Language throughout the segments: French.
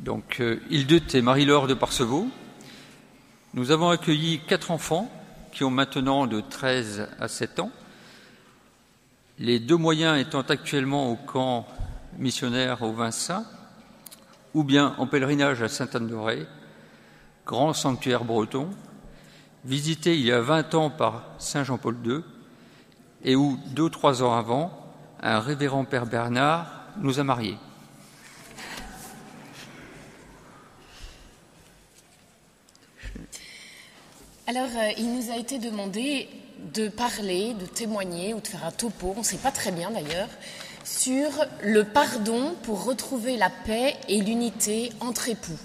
Donc, euh, Hildeute et Marie-Laure de Parcevaux. Nous avons accueilli quatre enfants qui ont maintenant de 13 à 7 ans. Les deux moyens étant actuellement au camp missionnaire au Vincent ou bien en pèlerinage à Sainte-Anne-de-Ré, grand sanctuaire breton, visité il y a 20 ans par Saint Jean-Paul II, et où, deux ou trois ans avant, un révérend Père Bernard nous a mariés. Alors, euh, il nous a été demandé de parler, de témoigner ou de faire un topo, on ne sait pas très bien d'ailleurs, sur le pardon pour retrouver la paix et l'unité entre époux.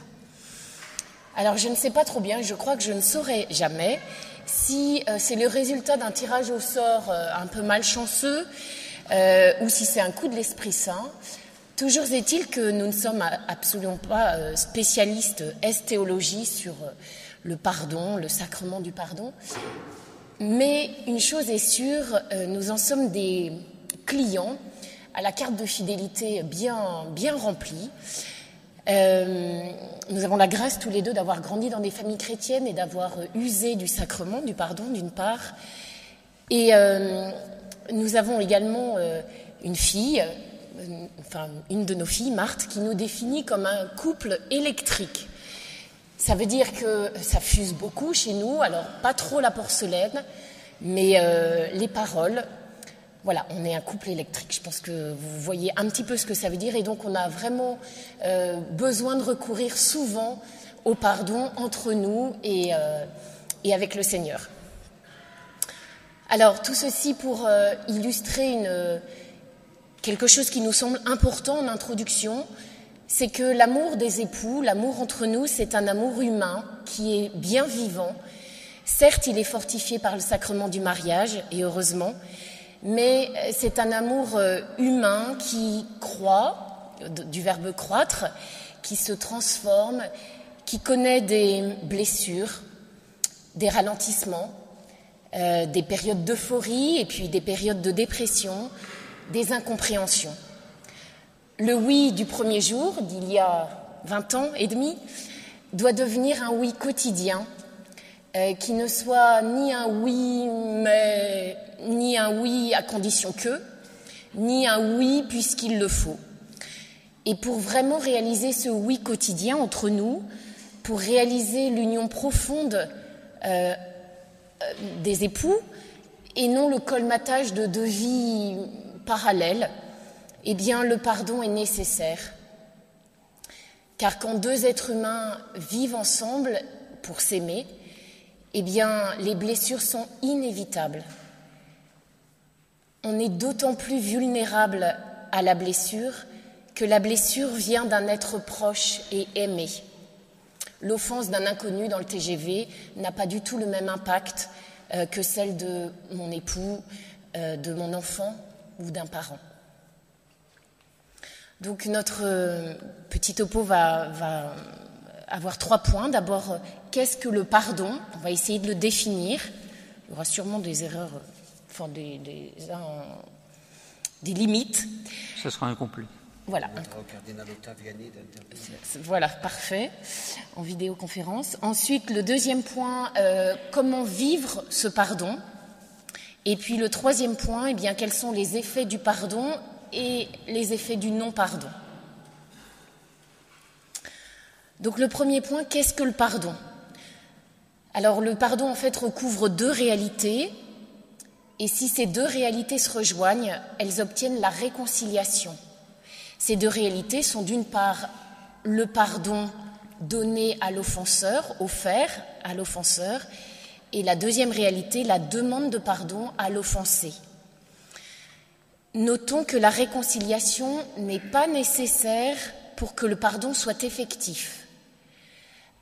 Alors, je ne sais pas trop bien, je crois que je ne saurais jamais si euh, c'est le résultat d'un tirage au sort euh, un peu malchanceux ou si c'est un coup de l'Esprit Saint. Toujours est-il que nous ne sommes absolument pas spécialistes estéologie sur le pardon, le sacrement du pardon. Mais une chose est sûre, euh, nous en sommes des clients à la carte de fidélité bien, bien remplie. Euh, nous avons la grâce tous les deux d'avoir grandi dans des familles chrétiennes et d'avoir usé du sacrement, du pardon d'une part. Et euh, nous avons également une fille, enfin une de nos filles, Marthe, qui nous définit comme un couple électrique. Ça veut dire que ça fuse beaucoup chez nous, alors pas trop la porcelaine, mais euh, les paroles. Voilà, on est un couple électrique. Je pense que vous voyez un petit peu ce que ça veut dire, et donc on a vraiment euh, besoin de recourir souvent au pardon entre nous et, euh, avec le Seigneur. Alors tout ceci pour illustrer quelque chose qui nous semble important en introduction, c'est que l'amour des époux, l'amour entre nous, c'est un amour humain qui est bien vivant. Certes, il est fortifié par le sacrement du mariage, et heureusement, mais c'est un amour euh, humain qui croît, du verbe croître, qui se transforme, qui connaît des blessures, des ralentissements, euh, des périodes d'euphorie et puis des périodes de dépression, des incompréhensions. Le oui du premier jour, d'il y a 20 ans et demi, doit devenir un oui quotidien, euh, qui ne soit ni un oui mais ni un oui à condition que, ni un oui puisqu'il le faut. Et pour vraiment réaliser ce oui quotidien entre nous, pour réaliser l'union profonde euh, euh, des époux, et non le colmatage de deux vies parallèles, eh bien le pardon est nécessaire. Car quand deux êtres humains vivent ensemble pour s'aimer, eh les blessures sont inévitables. On est d'autant plus vulnérable à la blessure que la blessure vient d'un être proche et aimé. L'offense d'un inconnu dans le TGV n'a pas du tout le même impact euh, que celle de mon époux, euh, de mon enfant ou d'un parent. Donc notre euh, petit topo va, avoir trois points. D'abord, qu'est-ce que le pardon? On va essayer de le définir. Il y aura sûrement des erreurs, enfin des, des, des limites. Ce sera incomplet. Voilà. Voilà, parfait, en vidéoconférence. Ensuite, le deuxième point, euh, comment vivre ce pardon? Et puis le troisième point, eh bien, quels sont les effets du pardon et les effets du non-pardon. Donc le premier point, qu'est-ce que le pardon? Alors le pardon en fait recouvre deux réalités et si ces deux réalités se rejoignent, elles obtiennent la réconciliation. Ces deux réalités sont d'une part le pardon donné à l'offenseur, offert à l'offenseur, et la deuxième réalité, la demande de pardon à l'offensé. Notons que la réconciliation n'est pas nécessaire pour que le pardon soit effectif.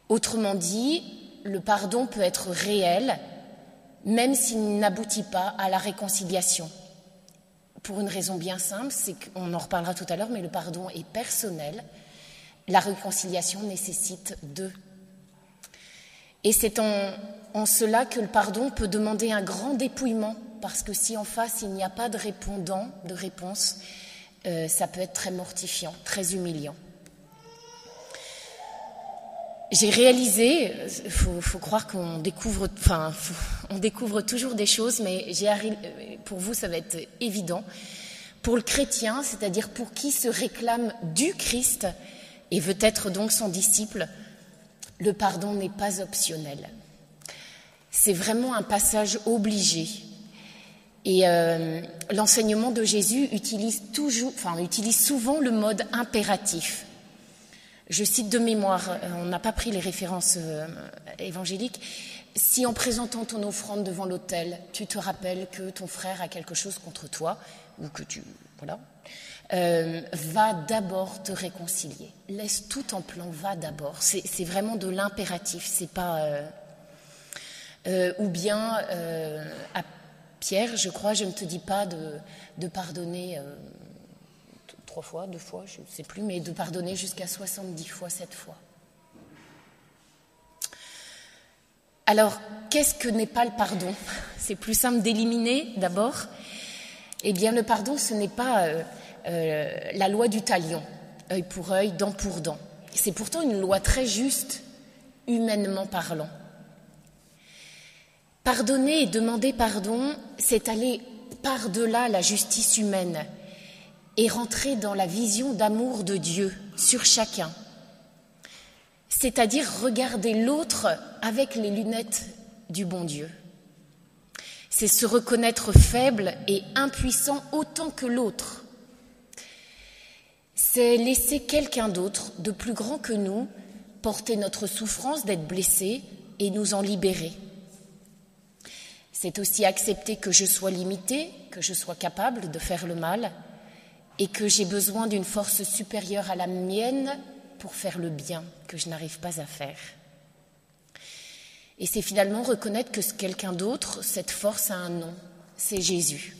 Autrement dit, le pardon peut être réel, même s'il n'aboutit pas à la réconciliation. Pour une raison bien simple, c'est qu'on en reparlera tout à l'heure, mais le pardon est personnel. La réconciliation nécessite deux. Et c'est en, en cela que le pardon peut demander un grand dépouillement parce que si en face il n'y a pas de répondant, de réponse, euh, ça peut être très mortifiant, très humiliant. j'ai réalisé, il faut, croire qu'on découvre, enfin, on découvre toujours des choses, mais j'ai, pour vous, ça va être évident. Pour le chrétien, c'est-à-dire pour qui se réclame du Christ et veut être donc son disciple, le pardon n'est pas optionnel. C'est vraiment un passage obligé. Et euh, l'enseignement de Jésus utilise toujours, enfin, utilise souvent le mode impératif. Je cite de mémoire, euh, on n'a pas pris les références euh, évangéliques. Si en présentant ton offrande devant l'autel, tu te rappelles que ton frère a quelque chose contre toi, ou que tu. Voilà. Va d'abord te réconcilier. Laisse tout en plan, va d'abord. C'est vraiment de l'impératif, c'est pas. ou bien, Pierre, je crois, je ne te dis pas de, pardonner trois fois, deux fois, je ne sais plus, mais de pardonner jusqu'à 70 fois, cette fois. Alors, qu'est-ce que n'est pas le pardon? C'est plus simple d'éliminer d'abord. Eh bien, le pardon, ce n'est pas euh, euh, la loi du talion, œil pour œil, dent pour dent. C'est pourtant une loi très juste, humainement parlant. Pardonner et demander pardon, c'est aller par-delà la justice humaine et rentrer dans la vision d'amour de Dieu sur chacun, c'est-à-dire regarder l'autre avec les lunettes du bon Dieu. C'est se reconnaître faible et impuissant autant que l'autre. C'est laisser quelqu'un d'autre, de plus grand que nous, porter notre souffrance d'être blessé et nous en libérer. C'est aussi accepter que je sois limité, que je sois capable de faire le mal, et que j'ai besoin d'une force supérieure à la mienne pour faire le bien que je n'arrive pas à faire. Et c'est finalement reconnaître que quelqu'un d'autre, cette force a un nom, c'est Jésus.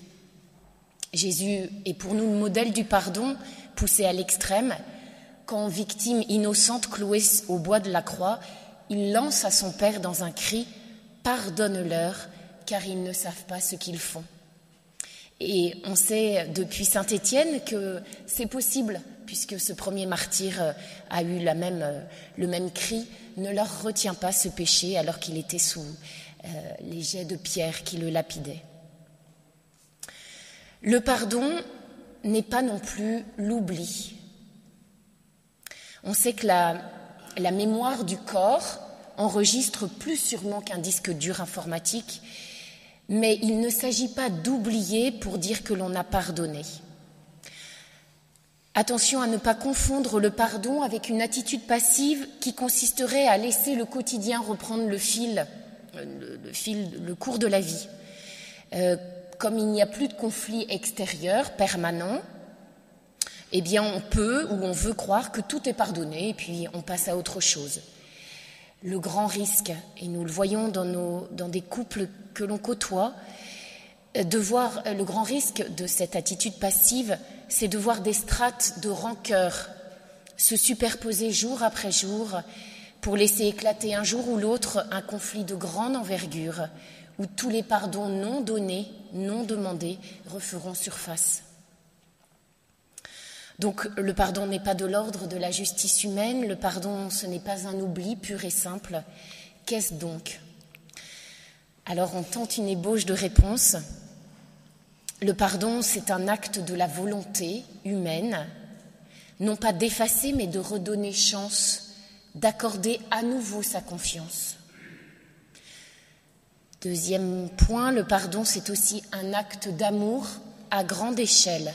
Jésus est pour nous le modèle du pardon poussé à l'extrême. Quand, victime innocente clouée au bois de la croix, il lance à son Père dans un cri Pardonne-leur, car ils ne savent pas ce qu'ils font. Et on sait depuis Saint Étienne que c'est possible, puisque ce premier martyr euh, a eu euh, le même cri, ne leur retient pas ce péché alors qu'il était sous euh, les jets de pierre qui le lapidaient. Le pardon n'est pas non plus l'oubli. On sait que la mémoire du corps enregistre plus sûrement qu'un disque dur informatique mais il ne s'agit pas d'oublier pour dire que l'on a pardonné. Attention à ne pas confondre le pardon avec une attitude passive qui consisterait à laisser le quotidien reprendre le fil, le, fil, le cours de la vie. Euh, comme il n'y a plus de conflit extérieur permanent, eh on peut ou on veut croire que tout est pardonné et puis on passe à autre chose le grand risque, et nous le voyons dans, des couples que l'on côtoie, de voir le grand risque de cette attitude passive, c'est de voir des strates de rancœur se superposer jour après jour pour laisser éclater un jour ou l'autre un conflit de grande envergure où tous les pardons non donnés, non demandés referont surface. Donc le pardon n'est pas de l'ordre de la justice humaine, le pardon ce n'est pas un oubli pur et simple. Qu'est-ce donc? Alors on tente une ébauche de réponse. Le pardon c'est un acte de la volonté humaine, non pas d'effacer mais de redonner chance, d'accorder à nouveau sa confiance. Deuxième point, le pardon c'est aussi un acte d'amour à grande échelle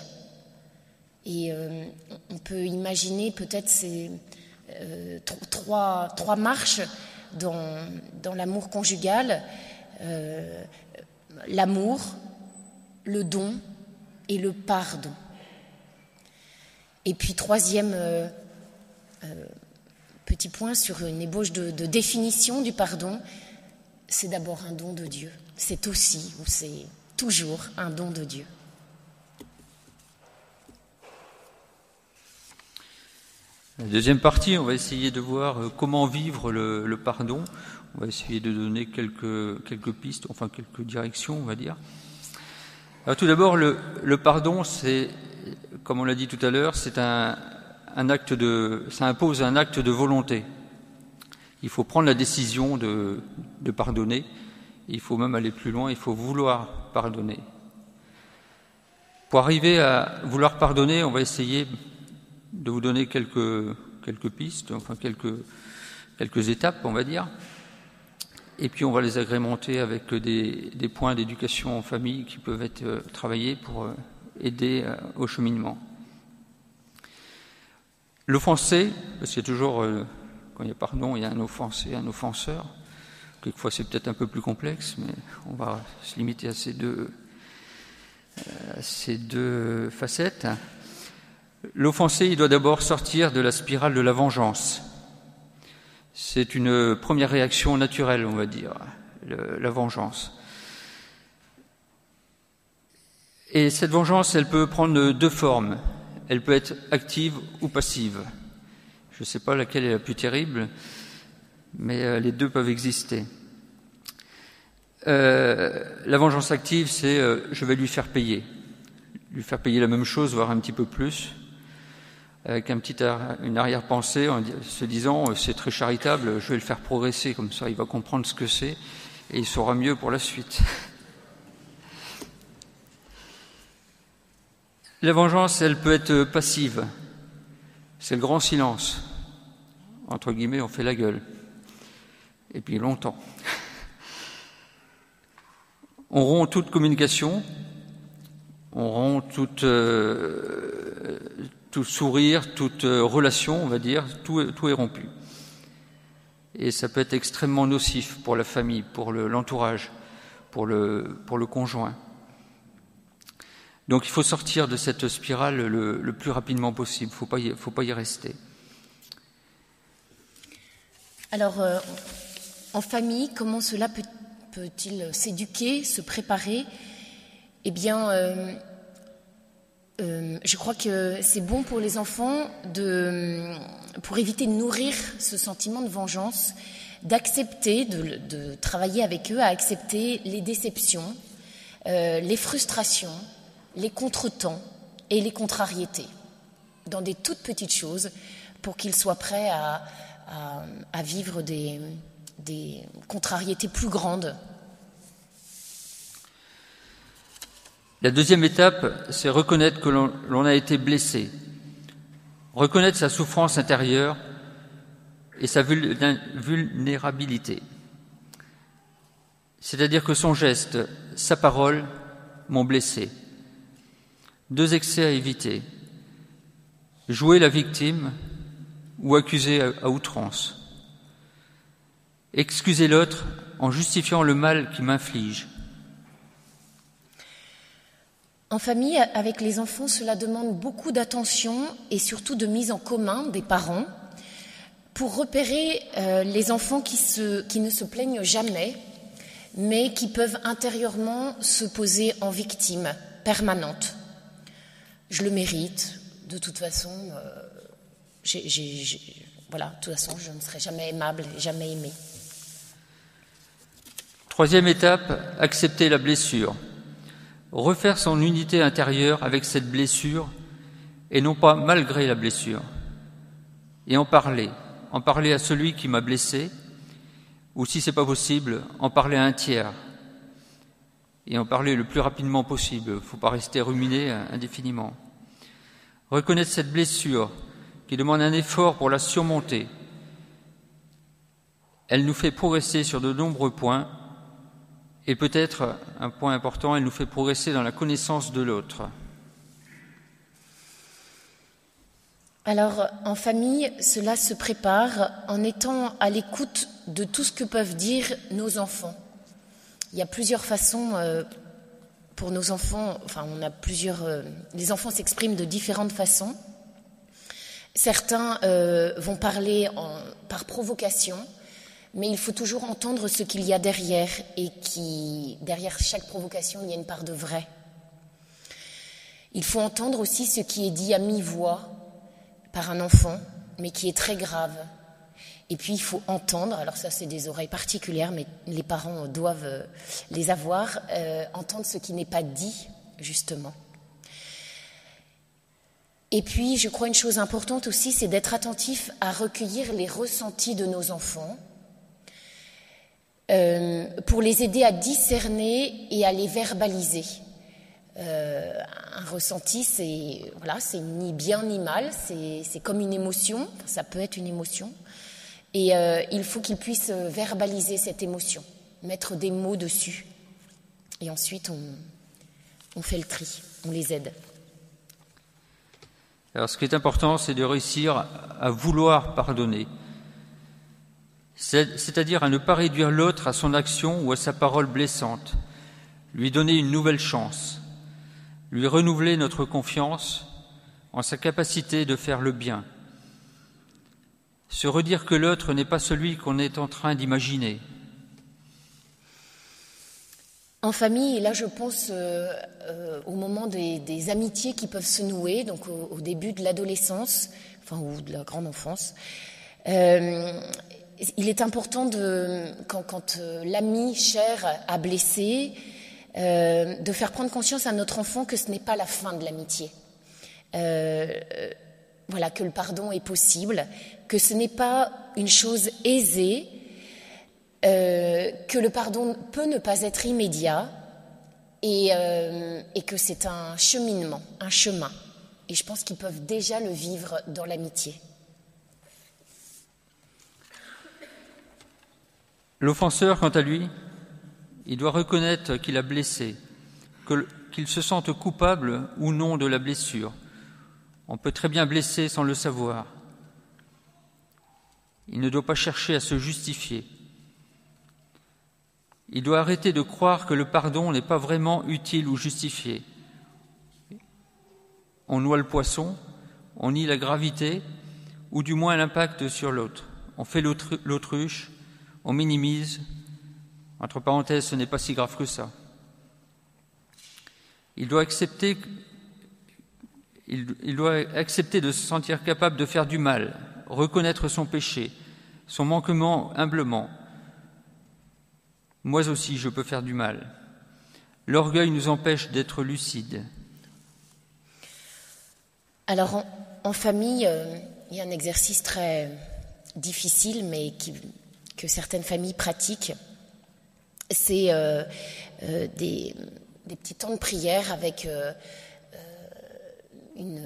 et euh, on peut imaginer peut-être ces euh, trois, marches dans, l'amour conjugal, euh, l'amour, le don et le pardon. Et puis troisième petit point sur une ébauche de définition du pardon, c'est d'abord un don de Dieu. C'est aussi, ou c'est toujours un don de Dieu. Deuxième partie, on va essayer de voir euh, comment vivre le, pardon. On va essayer de donner quelques, quelques pistes, enfin quelques directions, on va dire. Alors tout d'abord, le, pardon, c'est, comme on l'a dit tout à l'heure, c'est un, acte de, ça impose un acte de volonté. Il faut prendre la décision de pardonner. Il faut même aller plus loin, il faut vouloir pardonner. Pour arriver à vouloir pardonner, on va essayer de vous donner quelques, quelques pistes, enfin quelques, étapes, on va dire. Et puis on va les agrémenter avec des, points d'éducation en famille qui peuvent être euh, travaillés pour euh, aider euh, au cheminement. L'offensé, parce qu'il y a toujours, quand il y a pardon, il y a un offensé, un offenseur. Quelquefois c'est peut-être un peu plus complexe, mais on va se limiter à ces deux facettes. L'offensé, doit d'abord sortir de la spirale de la vengeance. C'est une première réaction naturelle, on va dire, la vengeance. Et cette vengeance, elle peut prendre deux formes. Elle peut être active ou passive. Je ne sais pas laquelle est la plus terrible, mais euh, les deux peuvent exister. Euh, la vengeance active, c'est euh, je vais lui faire payer, lui faire payer la même chose, voire un petit peu plus, avec un une arrière-pensée, en se disant euh, c'est très charitable, je vais le faire progresser comme ça, il va comprendre ce que c'est et il saura mieux pour la suite. La vengeance, elle peut être passive. C'est le grand silence. Entre guillemets, on fait la gueule. Et puis longtemps. On rompt toute communication, on rompt toute, euh, tout sourire, toute euh, relation, on va dire, tout, est rompu. Et ça peut être extrêmement nocif pour la famille, pour l'entourage, pour, le, conjoint. Donc il faut sortir de cette spirale le, plus rapidement possible, il ne faut pas y rester. Alors, euh, en famille, comment cela peut peut-il s'éduquer, se préparer? Eh bien, euh, euh, je crois que c'est bon pour les enfants, de, pour éviter de nourrir ce sentiment de vengeance, d'accepter, de, travailler avec eux à accepter les déceptions, euh, les frustrations, les contretemps et les contrariétés, dans des toutes petites choses, pour qu'ils soient prêts à vivre des, des contrariétés plus grandes. La deuxième étape, c'est reconnaître que l'on a été blessé, reconnaître sa souffrance intérieure et sa vulnérabilité. C'est-à-dire que son geste, sa parole m'ont blessé. Deux excès à éviter. Jouer la victime ou accuser à outrance. Excuser l'autre en justifiant le mal qui m'inflige. En famille, avec les enfants, cela demande beaucoup d'attention et surtout de mise en commun des parents pour repérer euh, les enfants qui, ne se plaignent jamais, mais qui peuvent intérieurement se poser en victime permanente. Je le mérite, de toute façon, euh, voilà, de toute façon, je ne serai jamais aimable, jamais aimé. Troisième étape, accepter la blessure. Refaire son unité intérieure avec cette blessure et non pas malgré la blessure. Et en parler. En parler à celui qui m'a blessé ou si c'est pas possible, en parler à un tiers. Et en parler le plus rapidement possible. Il faut pas rester ruminé indéfiniment. Reconnaître cette blessure qui demande un effort pour la surmonter. Elle nous fait progresser sur de nombreux points et peut-être un point important, elle nous fait progresser dans la connaissance de l'autre. Alors, en famille, cela se prépare en étant à l'écoute de tout ce que peuvent dire nos enfants. Il y a plusieurs façons euh, pour nos enfants, enfin, on a plusieurs. Euh, les enfants s'expriment de différentes façons. Certains euh, vont parler par provocation, mais il faut toujours entendre ce qu'il y a derrière et qui, derrière chaque provocation, il y a une part de vrai. Il faut entendre aussi ce qui est dit à mi-voix par un enfant, mais qui est très grave. Et puis il faut entendre, alors ça c'est des oreilles particulières, mais les parents doivent euh, les avoir, euh, entendre ce qui n'est pas dit, justement. Et puis je crois une chose importante aussi, c'est d'être attentif à recueillir les ressentis de nos enfants euh, pour les aider à discerner et à les verbaliser. Euh, un ressenti, c'est voilà, c'est ni bien ni mal, c'est comme une émotion, ça peut être une émotion, et euh, il faut qu'ils puissent verbaliser cette émotion, mettre des mots dessus, et ensuite on, on fait le tri, on les aide. Alors ce qui est important, c'est de réussir à vouloir pardonner, c'est-à-dire à ne pas réduire l'autre à son action ou à sa parole blessante, lui donner une nouvelle chance, lui renouveler notre confiance en sa capacité de faire le bien, se redire que l'autre n'est pas celui qu'on est en train d'imaginer, en famille, là je pense euh, euh, au moment des, amitiés qui peuvent se nouer, donc au, début de l'adolescence, enfin ou de la grande enfance. Euh, il est important quand, l'ami cher a blessé, de faire prendre conscience à notre enfant que ce n'est pas la fin de l'amitié. voilà, que le pardon est possible, que ce n'est pas une chose aisée, euh, que le pardon peut ne pas être immédiat euh, et, que c'est un cheminement, un chemin. Et je pense qu'ils peuvent déjà le vivre dans l'amitié. L'offenseur, quant à lui, il doit reconnaître qu'il a blessé, qu'il se sente coupable ou non de la blessure. On peut très bien blesser sans le savoir. Il ne doit pas chercher à se justifier. Il doit arrêter de croire que le pardon n'est pas vraiment utile ou justifié. On noie le poisson, on nie la gravité, ou du moins l'impact sur l'autre. On fait l'autruche, on minimise. Entre parenthèses, ce n'est pas si grave que ça. Il doit accepter, de se sentir capable de faire du mal, reconnaître son péché, son manquement humblement, moi aussi, je peux faire du mal. L'orgueil nous empêche d'être lucides. Alors, en, famille, euh, il y a un exercice très difficile, mais que certaines familles pratiquent. C'est euh, euh, des, petits temps de prière avec une,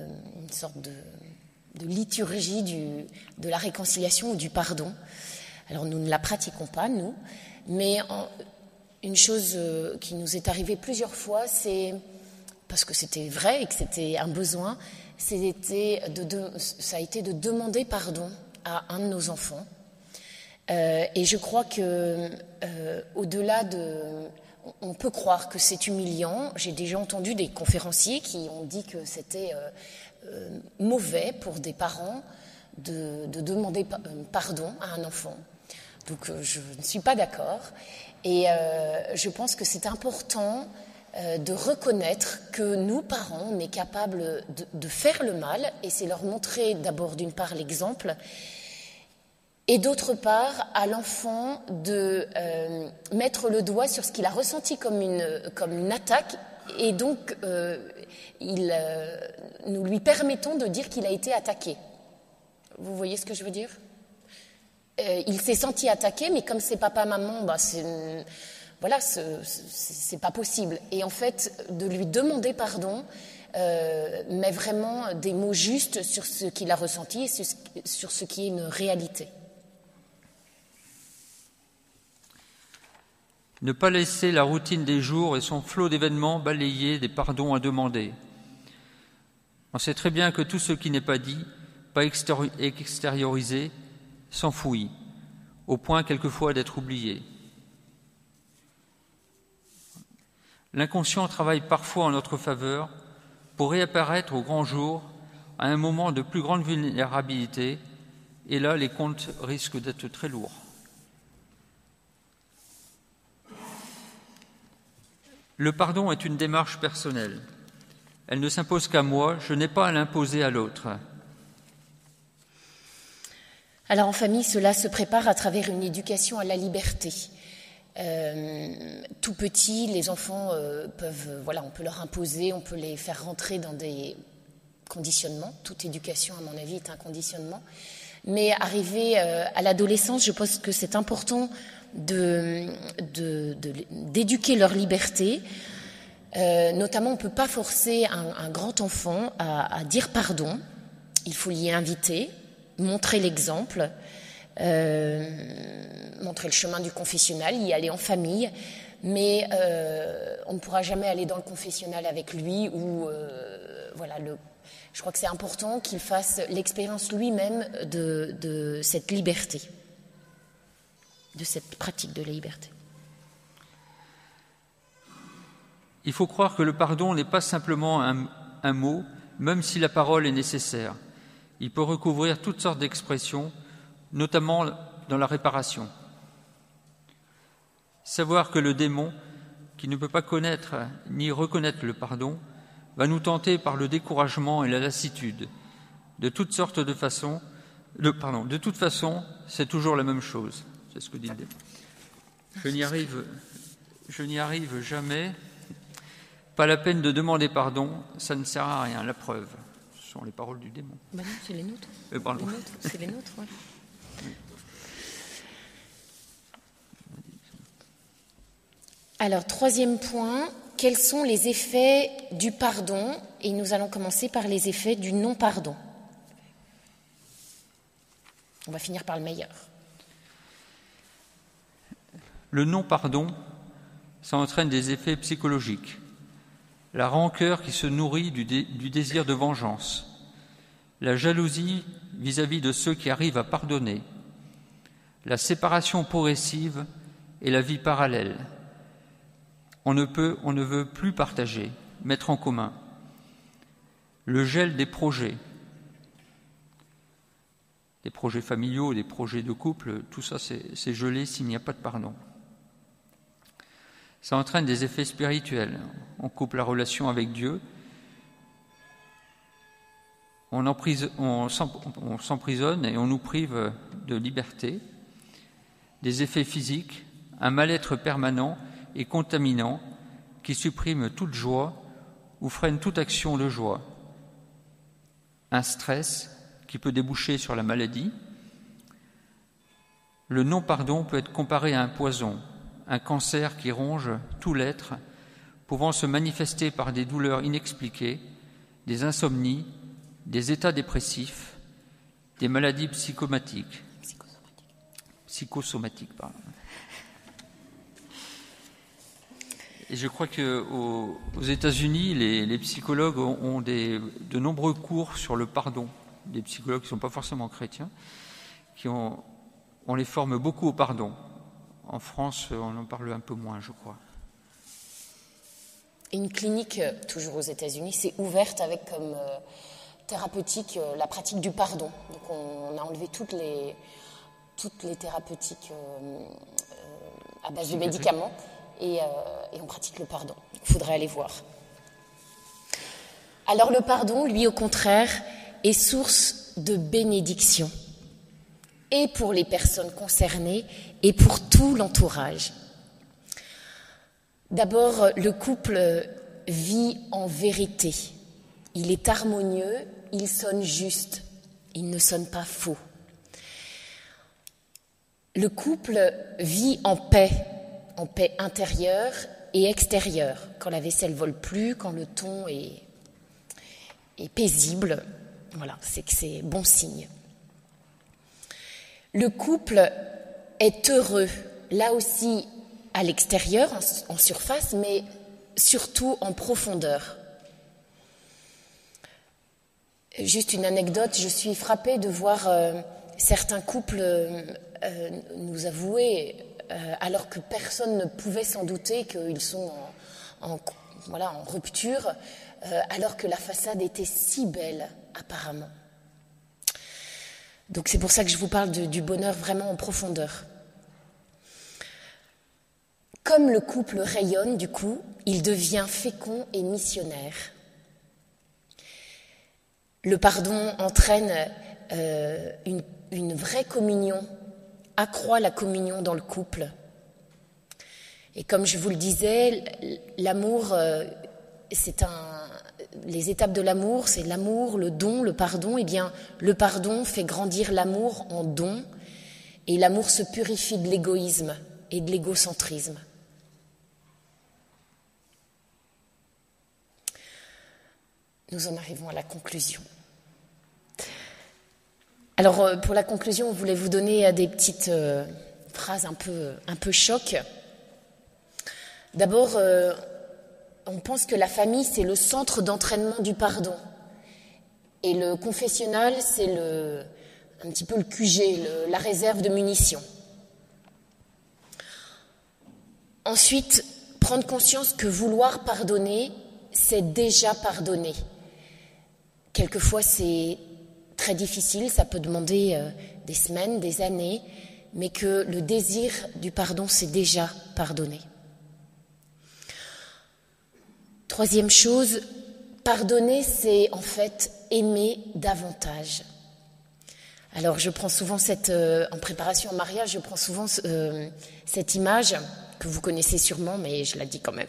sorte de, liturgie de la réconciliation ou du pardon. Alors, nous ne la pratiquons pas, nous, mais une chose euh, qui nous est arrivée plusieurs fois, c'est parce que c'était vrai et que c'était un besoin, c'était de, ça a été de demander pardon à un de nos enfants. Euh, et je crois que euh, au-delà de, on peut croire que c'est humiliant. J'ai déjà entendu des conférenciers qui ont dit que c'était mauvais pour des parents de demander pardon à un enfant. Donc euh, je ne suis pas d'accord. Et euh, je pense que c'est important euh, de reconnaître que nous, parents, on est capables de, faire le mal, et c'est leur montrer d'abord, d'une part, l'exemple, et d'autre part, à l'enfant de mettre le doigt sur ce qu'il a ressenti comme une, comme une attaque, et donc il, nous lui permettons de dire qu'il a été attaqué. Vous voyez ce que je veux dire? Euh, il s'est senti attaqué, mais comme c'est papa, maman, bah, c'est, voilà, pas possible. Et en fait, de lui demander pardon, euh, met vraiment des mots justes sur ce qu'il a ressenti et sur ce qui est une réalité. Ne pas laisser la routine des jours et son flot d'événements balayer des pardons à demander. On sait très bien que tout ce qui n'est pas dit, pas extériorisé, s'enfouit, au point quelquefois d'être oublié. L'inconscient travaille parfois en notre faveur pour réapparaître au grand jour à un moment de plus grande vulnérabilité, et là les comptes risquent d'être très lourds. Le pardon est une démarche personnelle. Elle ne s'impose qu'à moi, je n'ai pas à l'imposer à l'autre. Alors en famille, cela se prépare à travers une éducation à la liberté. Euh, tout petit, les enfants euh, peuvent, voilà, on peut leur imposer, on peut les faire rentrer dans des conditionnements. Toute éducation, à mon avis, est un conditionnement. Mais arrivé à l'adolescence, je pense que c'est important d'éduquer leur liberté. notamment, on ne peut pas forcer un, grand enfant à, dire pardon. Il faut l'y inviter, montrer l'exemple, montrer le chemin du confessionnal, y aller en famille mais euh, on ne pourra jamais aller dans le confessionnal avec lui ou euh, voilà je crois que c'est important qu'il fasse l'expérience lui-même de, cette liberté, de cette pratique de la liberté. Il faut croire que le pardon n'est pas simplement un mot, même si la parole est nécessaire. Il peut recouvrir toutes sortes d'expressions, notamment dans la réparation. Savoir que le démon, qui ne peut pas connaître ni reconnaître le pardon, va nous tenter par le découragement et la lassitude. De toutes sortes de façons, pardon, de toute façon, c'est toujours la même chose. C'est ce que dit le démon. Je n'y arrive, je n'y arrive jamais. Pas la peine de demander pardon, ça ne sert à rien. La preuve, ce sont les paroles du démon. Non, c'est les nôtres. Euh, c'est les nôtres, ouais. Alors, troisième point, quels sont les effets du pardon? Et nous allons commencer par les effets du non-pardon. On va finir par le meilleur. Le non-pardon, ça entraîne des effets psychologiques. La rancœur qui se nourrit du, désir de vengeance, la jalousie vis à -vis de ceux qui arrivent à pardonner, la séparation progressive et la vie parallèle on ne peut, on ne veut plus partager, mettre en commun. Le gel des projets, des projets familiaux, des projets de couple, tout ça c'est gelé s'il n'y a pas de pardon. Ça entraîne des effets spirituels. On coupe la relation avec Dieu, on s'emprisonne et on nous prive de liberté, des effets physiques, un mal-être permanent et contaminant qui supprime toute joie ou freine toute action de joie. Un stress qui peut déboucher sur la maladie. Le non-pardon peut être comparé à un poison, un cancer qui ronge tout l'être, pouvant se manifester par des douleurs inexpliquées, des insomnies, des états dépressifs, des maladies psychomatiques. Psychosomatiques. pardon. Et je crois qu'aux aux États-Unis, les, psychologues ont, de nombreux cours sur le pardon. Des psychologues qui ne sont pas forcément chrétiens, qui ont, on les forme beaucoup au pardon. En France, on en parle un peu moins, je crois. Une clinique, toujours aux États-Unis, s'est ouverte avec comme euh, thérapeutique euh, la pratique du pardon. Donc on, a enlevé toutes les, toutes les thérapeutiques euh, à base de médicaments euh, et, on pratique le pardon. Il faudrait aller voir. Alors le pardon, lui, au contraire, est source de bénédiction, et pour les personnes concernées, et pour tout l'entourage. D'abord, le couple vit en vérité. Il est harmonieux, il sonne juste, il ne sonne pas faux. Le couple vit en paix, en paix intérieure et extérieure, quand la vaisselle vole plus, quand le ton est, est paisible. Voilà, c'est que c'est bon signe. Le couple est heureux, là aussi à l'extérieur, en surface, mais surtout en profondeur. Juste une anecdote, je suis frappée de voir euh, certains couples euh, nous avouer euh, alors que personne ne pouvait s'en douter qu'ils sont en, rupture, alors que la façade était si belle apparemment. Donc c'est pour ça que je vous parle du bonheur vraiment en profondeur. Comme le couple rayonne, du coup, il devient fécond et missionnaire. Le pardon entraîne euh, une vraie communion accroît la communion dans le couple. Et comme je vous le disais, l'amour, euh, c'est un, les étapes de l'amour, c'est l'amour, le don, le pardon. Eh bien, le pardon fait grandir l'amour en don, et l'amour se purifie de l'égoïsme et de l'égocentrisme. Nous en arrivons à la conclusion. Alors, euh, pour la conclusion, on voulait vous donner euh, des petites euh, phrases un peu, un peu choc. D'abord, on pense que la famille, c'est le centre d'entraînement du pardon. Et le confessionnal, c'est un petit peu le QG, la réserve de munitions. Ensuite, prendre conscience que vouloir pardonner, c'est déjà pardonner. Quelquefois, c'est très difficile, ça peut demander euh, des semaines, des années, mais que le désir du pardon, c'est déjà pardonner. Troisième chose, pardonner, c'est en fait aimer davantage. Alors, je prends souvent cette, euh, en préparation au mariage, je prends souvent euh, cette image que vous connaissez sûrement, mais je la dis quand même.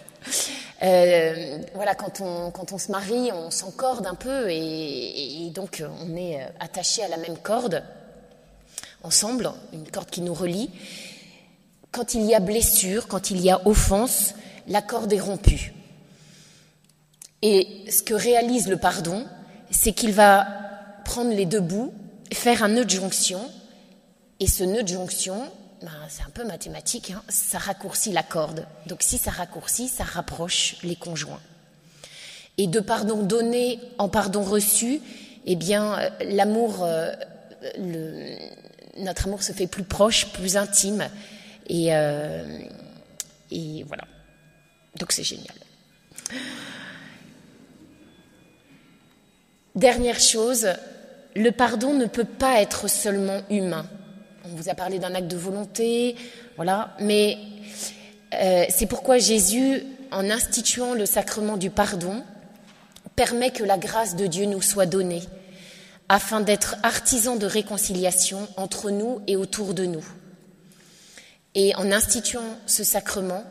Euh, voilà, quand on, quand on se marie, on s'encorde un peu et, donc on est attaché à la même corde, ensemble, une corde qui nous relie. Quand il y a blessure, quand il y a offense, la corde est rompue. Et ce que réalise le pardon, c'est qu'il va prendre les deux bouts, faire un nœud de jonction, et ce nœud de jonction, ben, c'est un peu mathématique, hein, ça raccourcit la corde. Donc si ça raccourcit, ça rapproche les conjoints. Et de pardon donné en pardon reçu, eh bien, euh, l'amour, euh, notre amour se fait plus proche, plus intime, et, euh, et voilà. Donc c'est génial. Dernière chose, le pardon ne peut pas être seulement humain. On vous a parlé d'un acte de volonté, voilà, mais euh, c'est pourquoi Jésus, en instituant le sacrement du pardon, permet que la grâce de Dieu nous soit donnée, afin d'être artisans de réconciliation entre nous et autour de nous. Et en instituant ce sacrement,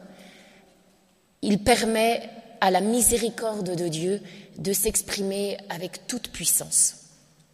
il permet à la miséricorde de Dieu de s'exprimer avec toute puissance.